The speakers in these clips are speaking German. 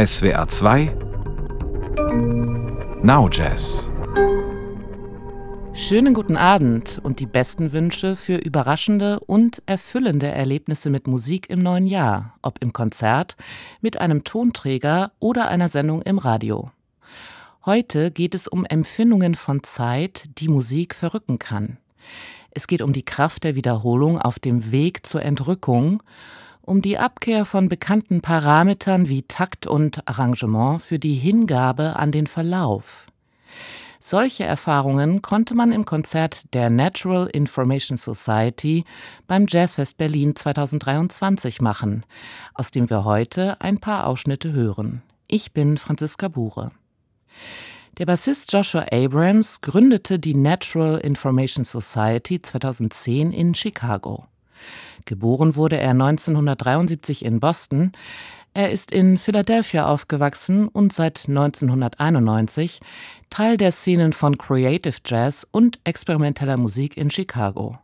SWR 2 Now Jazz Schönen guten Abend und die besten Wünsche für überraschende und erfüllende Erlebnisse mit Musik im neuen Jahr, ob im Konzert, mit einem Tonträger oder einer Sendung im Radio. Heute geht es um Empfindungen von Zeit, die Musik verrücken kann. Es geht um die Kraft der Wiederholung auf dem Weg zur Entrückung, um die Abkehr von bekannten Parametern wie Takt und Arrangement für die Hingabe an den Verlauf. Solche Erfahrungen konnte man im Konzert der Natural Information Society beim Jazzfest Berlin 2023 machen, aus dem wir heute ein paar Ausschnitte hören. Ich bin Franziska Bure. Der Bassist Joshua Abrams gründete die Natural Information Society 2010 in Chicago. Geboren wurde er 1973 in Boston. Er ist in Philadelphia aufgewachsen und seit 1991 Teil der Szenen von Creative Jazz und experimenteller Musik in Chicago.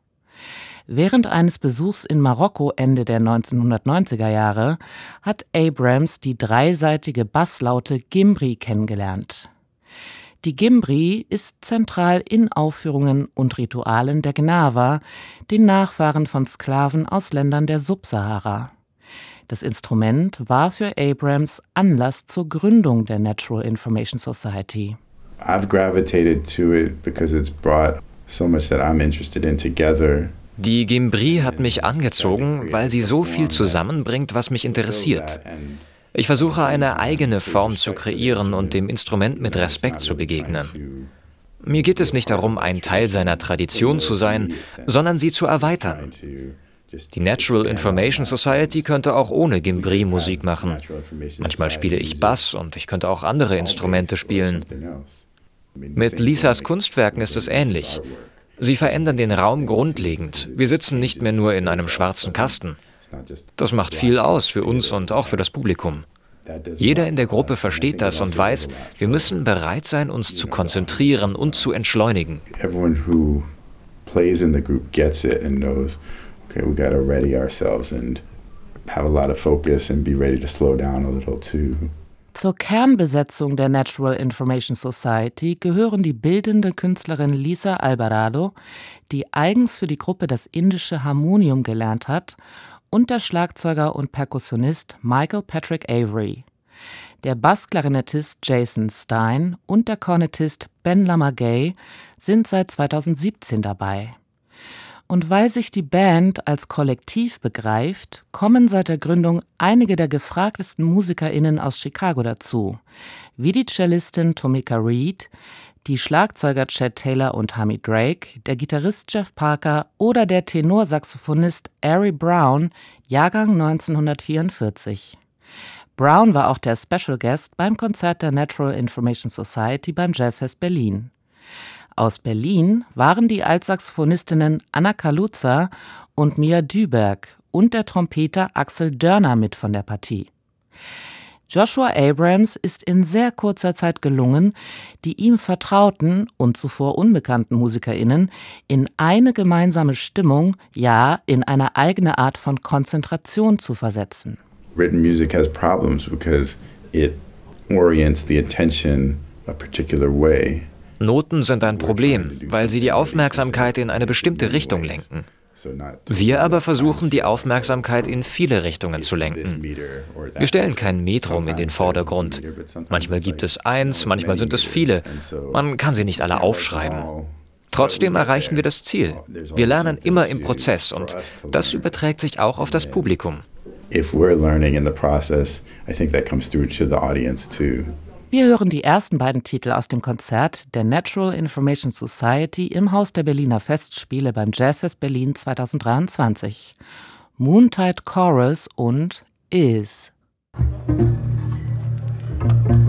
Während eines Besuchs in Marokko Ende der 1990er Jahre hat Abrams die dreiseitige Basslaute Gimbri kennengelernt. Die Gimbri ist zentral in Aufführungen und Ritualen der Gnawa, den Nachfahren von Sklaven aus Ländern der Subsahara. Das Instrument war für Abrams Anlass zur Gründung der Natural Information Society. I've gravitated to it because it's brought so much that I'm interested in together. Die Gimbri hat mich angezogen, weil sie so viel zusammenbringt, was mich interessiert. Ich versuche eine eigene Form zu kreieren und dem Instrument mit Respekt zu begegnen. Mir geht es nicht darum, ein Teil seiner Tradition zu sein, sondern sie zu erweitern. Die Natural Information Society könnte auch ohne Gimbri Musik machen. Manchmal spiele ich Bass und ich könnte auch andere Instrumente spielen. Mit Lisas Kunstwerken ist es ähnlich. Sie verändern den Raum grundlegend. Wir sitzen nicht mehr nur in einem schwarzen Kasten. Das macht viel aus für uns und auch für das Publikum. Jeder in der Gruppe versteht das und weiß, wir müssen bereit sein, uns zu konzentrieren und zu entschleunigen. Okay, we gotta ready ourselves and have a lot of focus and be ready to slow down a little too. Zur Kernbesetzung der Natural Information Society gehören die bildende Künstlerin Lisa Alvarado, die eigens für die Gruppe das indische Harmonium gelernt hat und der Schlagzeuger und Perkussionist Michael Patrick Avery. Der Bassklarinettist Jason Stein und der Kornettist Ben Lamagay sind seit 2017 dabei. Und weil sich die Band als Kollektiv begreift, kommen seit der Gründung einige der gefragtesten MusikerInnen aus Chicago dazu, wie die Cellistin Tomika Reed, die Schlagzeuger Chad Taylor und Hammy Drake, der Gitarrist Jeff Parker oder der Tenorsaxophonist Ari Brown, Jahrgang 1944. Brown war auch der Special Guest beim Konzert der Natural Information Society beim Jazzfest Berlin. Aus Berlin waren die Altsaxophonistinnen Anna Kaluza und Mia Düberg und der Trompeter Axel Dörner mit von der Partie. Joshua Abrams ist in sehr kurzer Zeit gelungen, die ihm vertrauten und zuvor unbekannten Musikerinnen in eine gemeinsame Stimmung, ja in eine eigene Art von Konzentration zu versetzen. Written music has problems because it orients the attention a particular way. Noten sind ein Problem, weil sie die Aufmerksamkeit in eine bestimmte Richtung lenken. Wir aber versuchen, die Aufmerksamkeit in viele Richtungen zu lenken. Wir stellen kein Metrum in den Vordergrund. Manchmal gibt es eins, manchmal sind es viele. Man kann sie nicht alle aufschreiben. Trotzdem erreichen wir das Ziel. Wir lernen immer im Prozess und das überträgt sich auch auf das Publikum. If we're learning in the process, I think that comes through to the audience too. Wir hören die ersten beiden Titel aus dem Konzert der Natural Information Society im Haus der Berliner Festspiele beim Jazzfest Berlin 2023. Moontide Chorus und Is. Die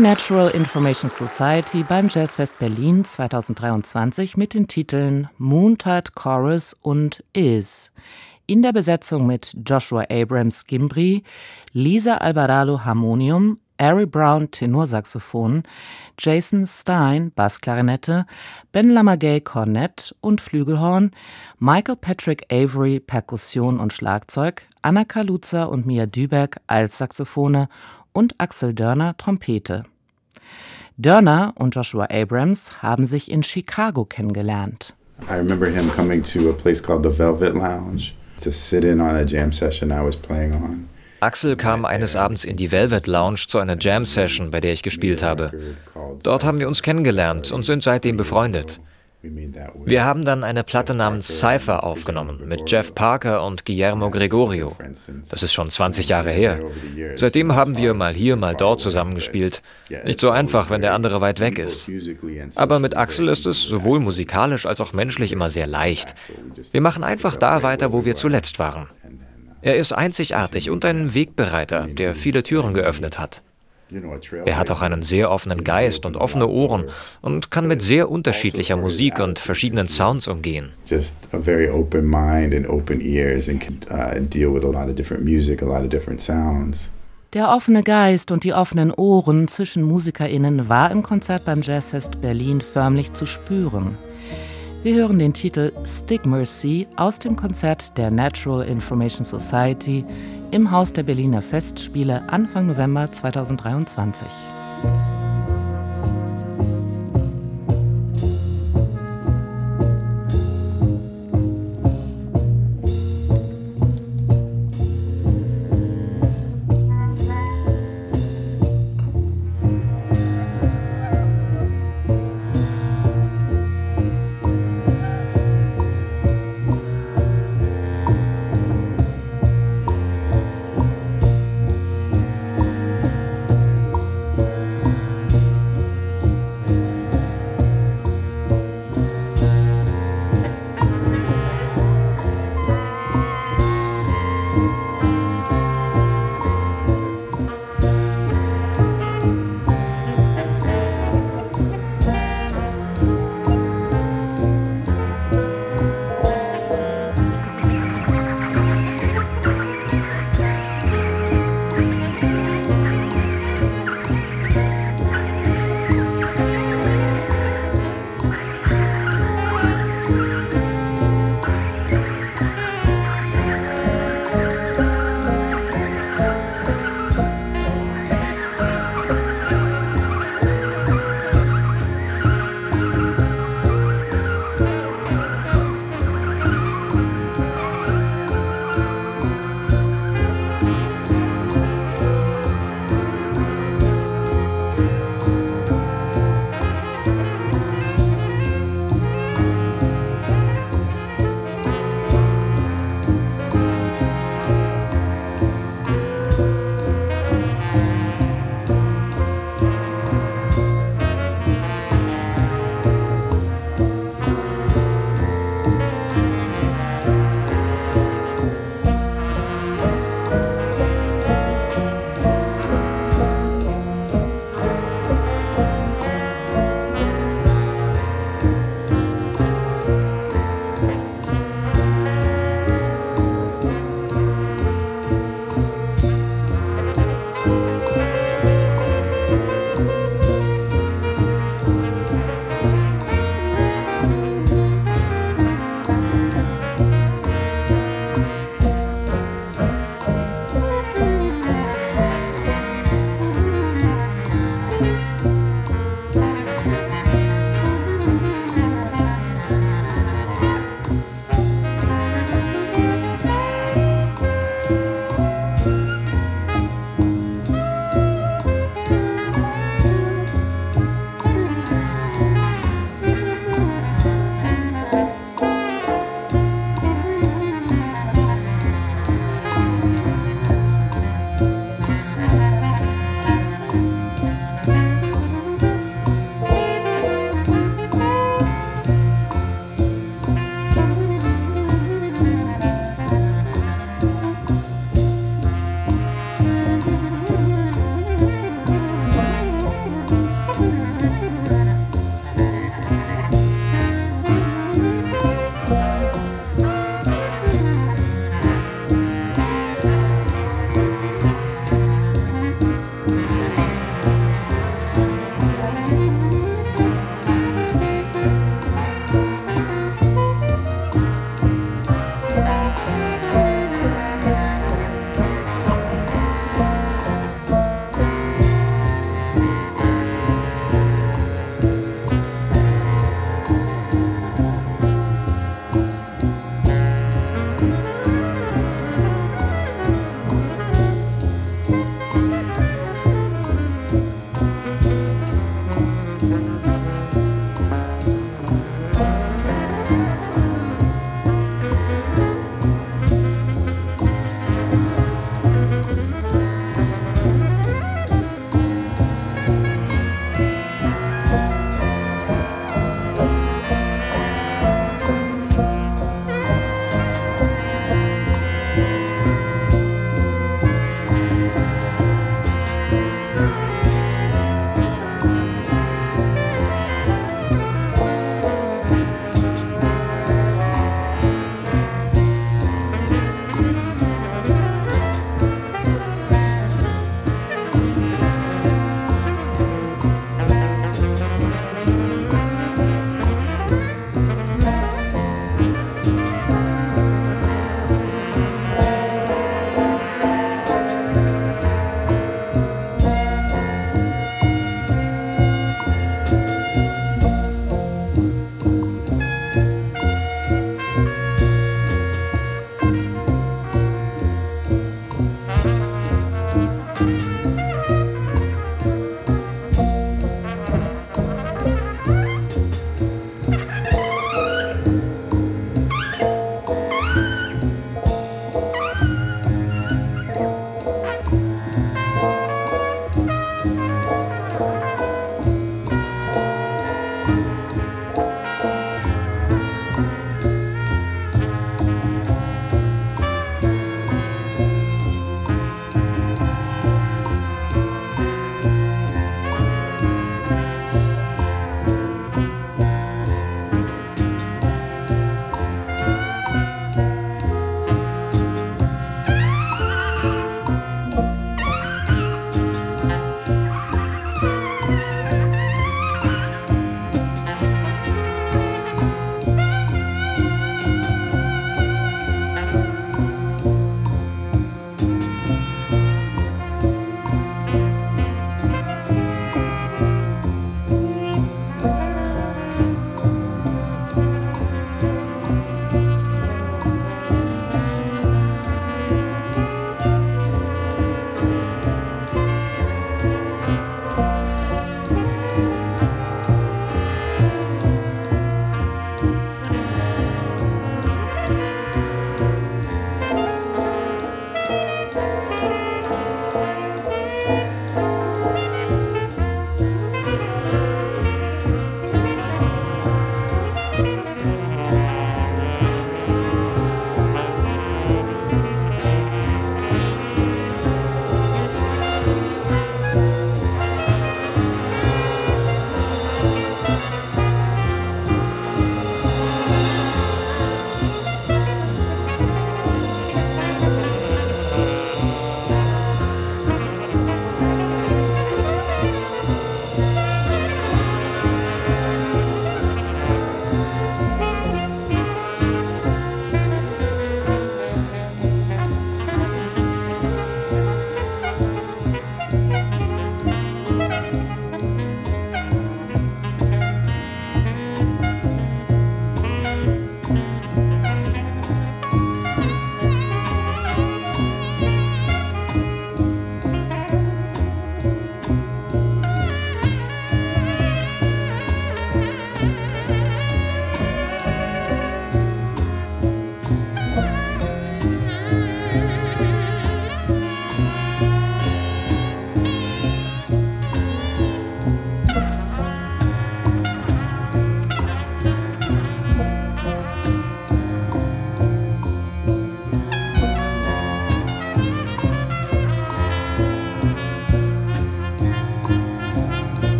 Natural Information Society beim Jazzfest Berlin 2023 mit den Titeln Moontide Chorus und Is. In der Besetzung mit Joshua Abrams Gimbri, Lisa Alvarado Harmonium, Ari Brown Tenorsaxophon, Jason Stein Bassklarinette, Ben Lamagay Kornett und Flügelhorn, Michael Patrick Avery Perkussion und Schlagzeug, Anna Kaluza und Mia Düberg Altsaxophone und Axel Dörner Trompete. Dörner und Joshua Abrams haben sich in Chicago kennengelernt. I remember him coming to a place called the Velvet Lounge to sit in on a jam session I was playing on. Axel kam eines Abends in die Velvet Lounge zu einer Jam-Session, bei der ich gespielt habe. Dort haben wir uns kennengelernt und sind seitdem befreundet. Wir haben dann eine Platte namens Cypher aufgenommen mit Jeff Parker und Guillermo Gregorio. Das ist schon 20 Jahre her. Seitdem haben wir mal hier, mal dort zusammengespielt. Nicht so einfach, wenn der andere weit weg ist. Aber mit Axel ist es sowohl musikalisch als auch menschlich immer sehr leicht. Wir machen einfach da weiter, wo wir zuletzt waren. Er ist einzigartig und ein Wegbereiter, der viele Türen geöffnet hat. Er hat auch einen sehr offenen Geist und offene Ohren und kann mit sehr unterschiedlicher Musik und verschiedenen Sounds umgehen. Just a very open mind and open ears and can uh, deal with a lot of different music, a lot of different sounds. Der offene Geist und die offenen Ohren zwischen MusikerInnen war im Konzert beim Jazzfest Berlin förmlich zu spüren. Wir hören den Titel Stick Mercy aus dem Konzert der Natural Information Society im Haus der Berliner Festspiele Anfang November 2023.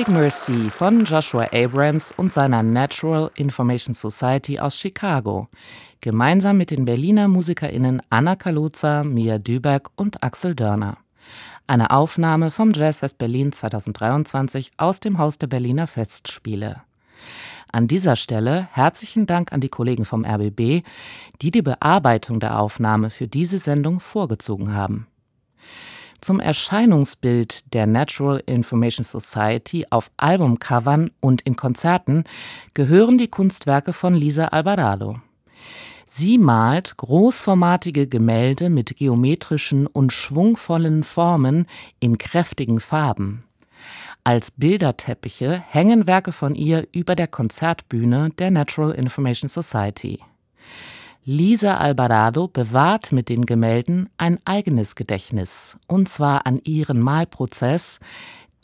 Mystic Mercy von Joshua Abrams und seiner Natural Information Society aus Chicago, gemeinsam mit den Berliner MusikerInnen Anna Kaluza, Mia Düberg und Axel Dörner. Eine Aufnahme vom Jazzfest Berlin 2023 aus dem Haus der Berliner Festspiele. An dieser Stelle herzlichen Dank an die Kollegen vom RBB, die die Bearbeitung der Aufnahme für diese Sendung vorgezogen haben. Zum Erscheinungsbild der Natural Information Society auf Albumcovern und in Konzerten gehören die Kunstwerke von Lisa Alvarado. Sie malt großformatige Gemälde mit geometrischen und schwungvollen Formen in kräftigen Farben. Als Bilderteppiche hängen Werke von ihr über der Konzertbühne der Natural Information Society. Lisa Alvarado bewahrt mit den Gemälden ein eigenes Gedächtnis, und zwar an ihren Malprozess,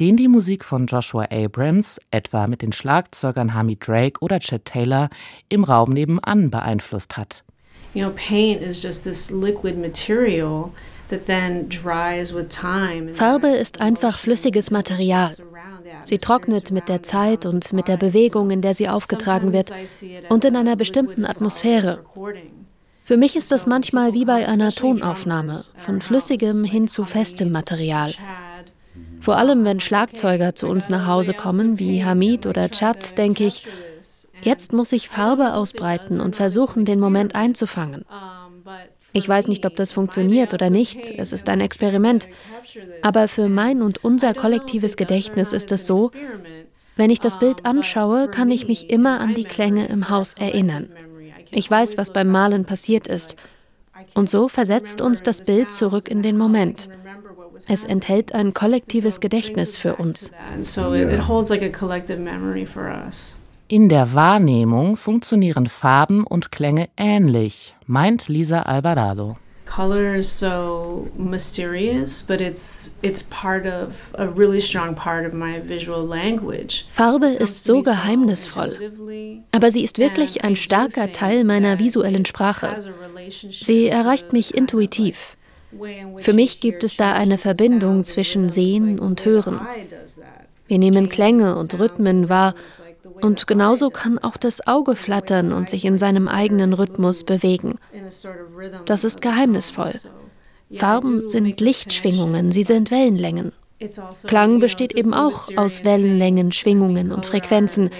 den die Musik von Joshua Abrams, etwa mit den Schlagzeugern Hamid Drake oder Chet Taylor, im Raum nebenan beeinflusst hat. You know, paint is just this liquid material Farbe ist einfach flüssiges Material. Sie trocknet mit der Zeit und mit der Bewegung, in der sie aufgetragen wird und in einer bestimmten Atmosphäre. Für mich ist das manchmal wie bei einer Tonaufnahme, von flüssigem hin zu festem Material. Vor allem, wenn Schlagzeuger zu uns nach Hause kommen, wie Hamid oder Chad, denke ich, jetzt muss ich Farbe ausbreiten und versuchen, den Moment einzufangen. Ich weiß nicht, ob das funktioniert oder nicht, es ist ein Experiment. Aber für mein und unser kollektives Gedächtnis ist es so, wenn ich das Bild anschaue, kann ich mich immer an die Klänge im Haus erinnern. Ich weiß, was beim Malen passiert ist. Und so versetzt uns das Bild zurück in den Moment. Es enthält ein kollektives Gedächtnis für uns. In der Wahrnehmung funktionieren Farben und Klänge ähnlich, meint Lisa Alvarado. Color is so mysterious, but it's it's part of a really strong part of my visual language. Farbe ist so geheimnisvoll, aber sie ist wirklich ein starker Teil meiner visuellen Sprache. Sie erreicht mich intuitiv. Für mich gibt es da eine Verbindung zwischen Sehen und Hören. Wir nehmen Klänge und Rhythmen wahr und genauso kann auch das Auge flattern und sich in seinem eigenen Rhythmus bewegen. Das ist geheimnisvoll. Farben sind Lichtschwingungen, sie sind Wellenlängen. Klang besteht eben auch aus Wellenlängen, Schwingungen und Frequenzen.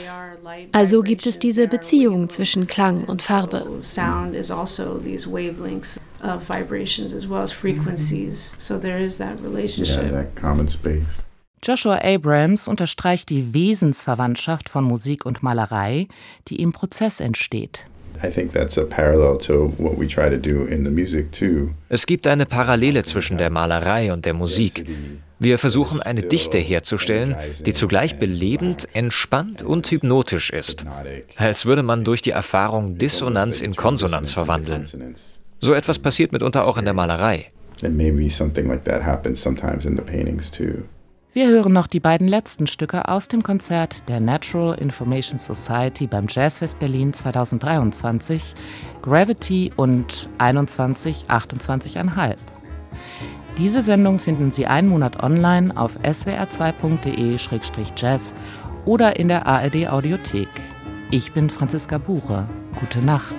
Also gibt es diese Beziehung zwischen Klang und Farbe. Sound is also these wavelengths of vibrations as well as frequencies. So there is that relationship. Yeah, that common space. Joshua Abrams unterstreicht die Wesensverwandtschaft von Musik und Malerei, die im Prozess entsteht. Es gibt eine Parallele zwischen der Malerei und der Musik. Wir versuchen eine Dichte herzustellen, die zugleich belebend, entspannt und hypnotisch ist, als würde man durch die Erfahrung Dissonanz in Konsonanz verwandeln. So etwas passiert mitunter auch in der Malerei. And maybe something like that happens sometimes in the paintings too. Wir hören noch die beiden letzten Stücke aus dem Konzert der Natural Information Society beim Jazzfest Berlin 2023, Gravity und 21, 28,5. Diese Sendung finden Sie einen Monat online auf swr2.de-jazz oder in der ARD Audiothek. Ich bin Franziska Buche. Gute Nacht.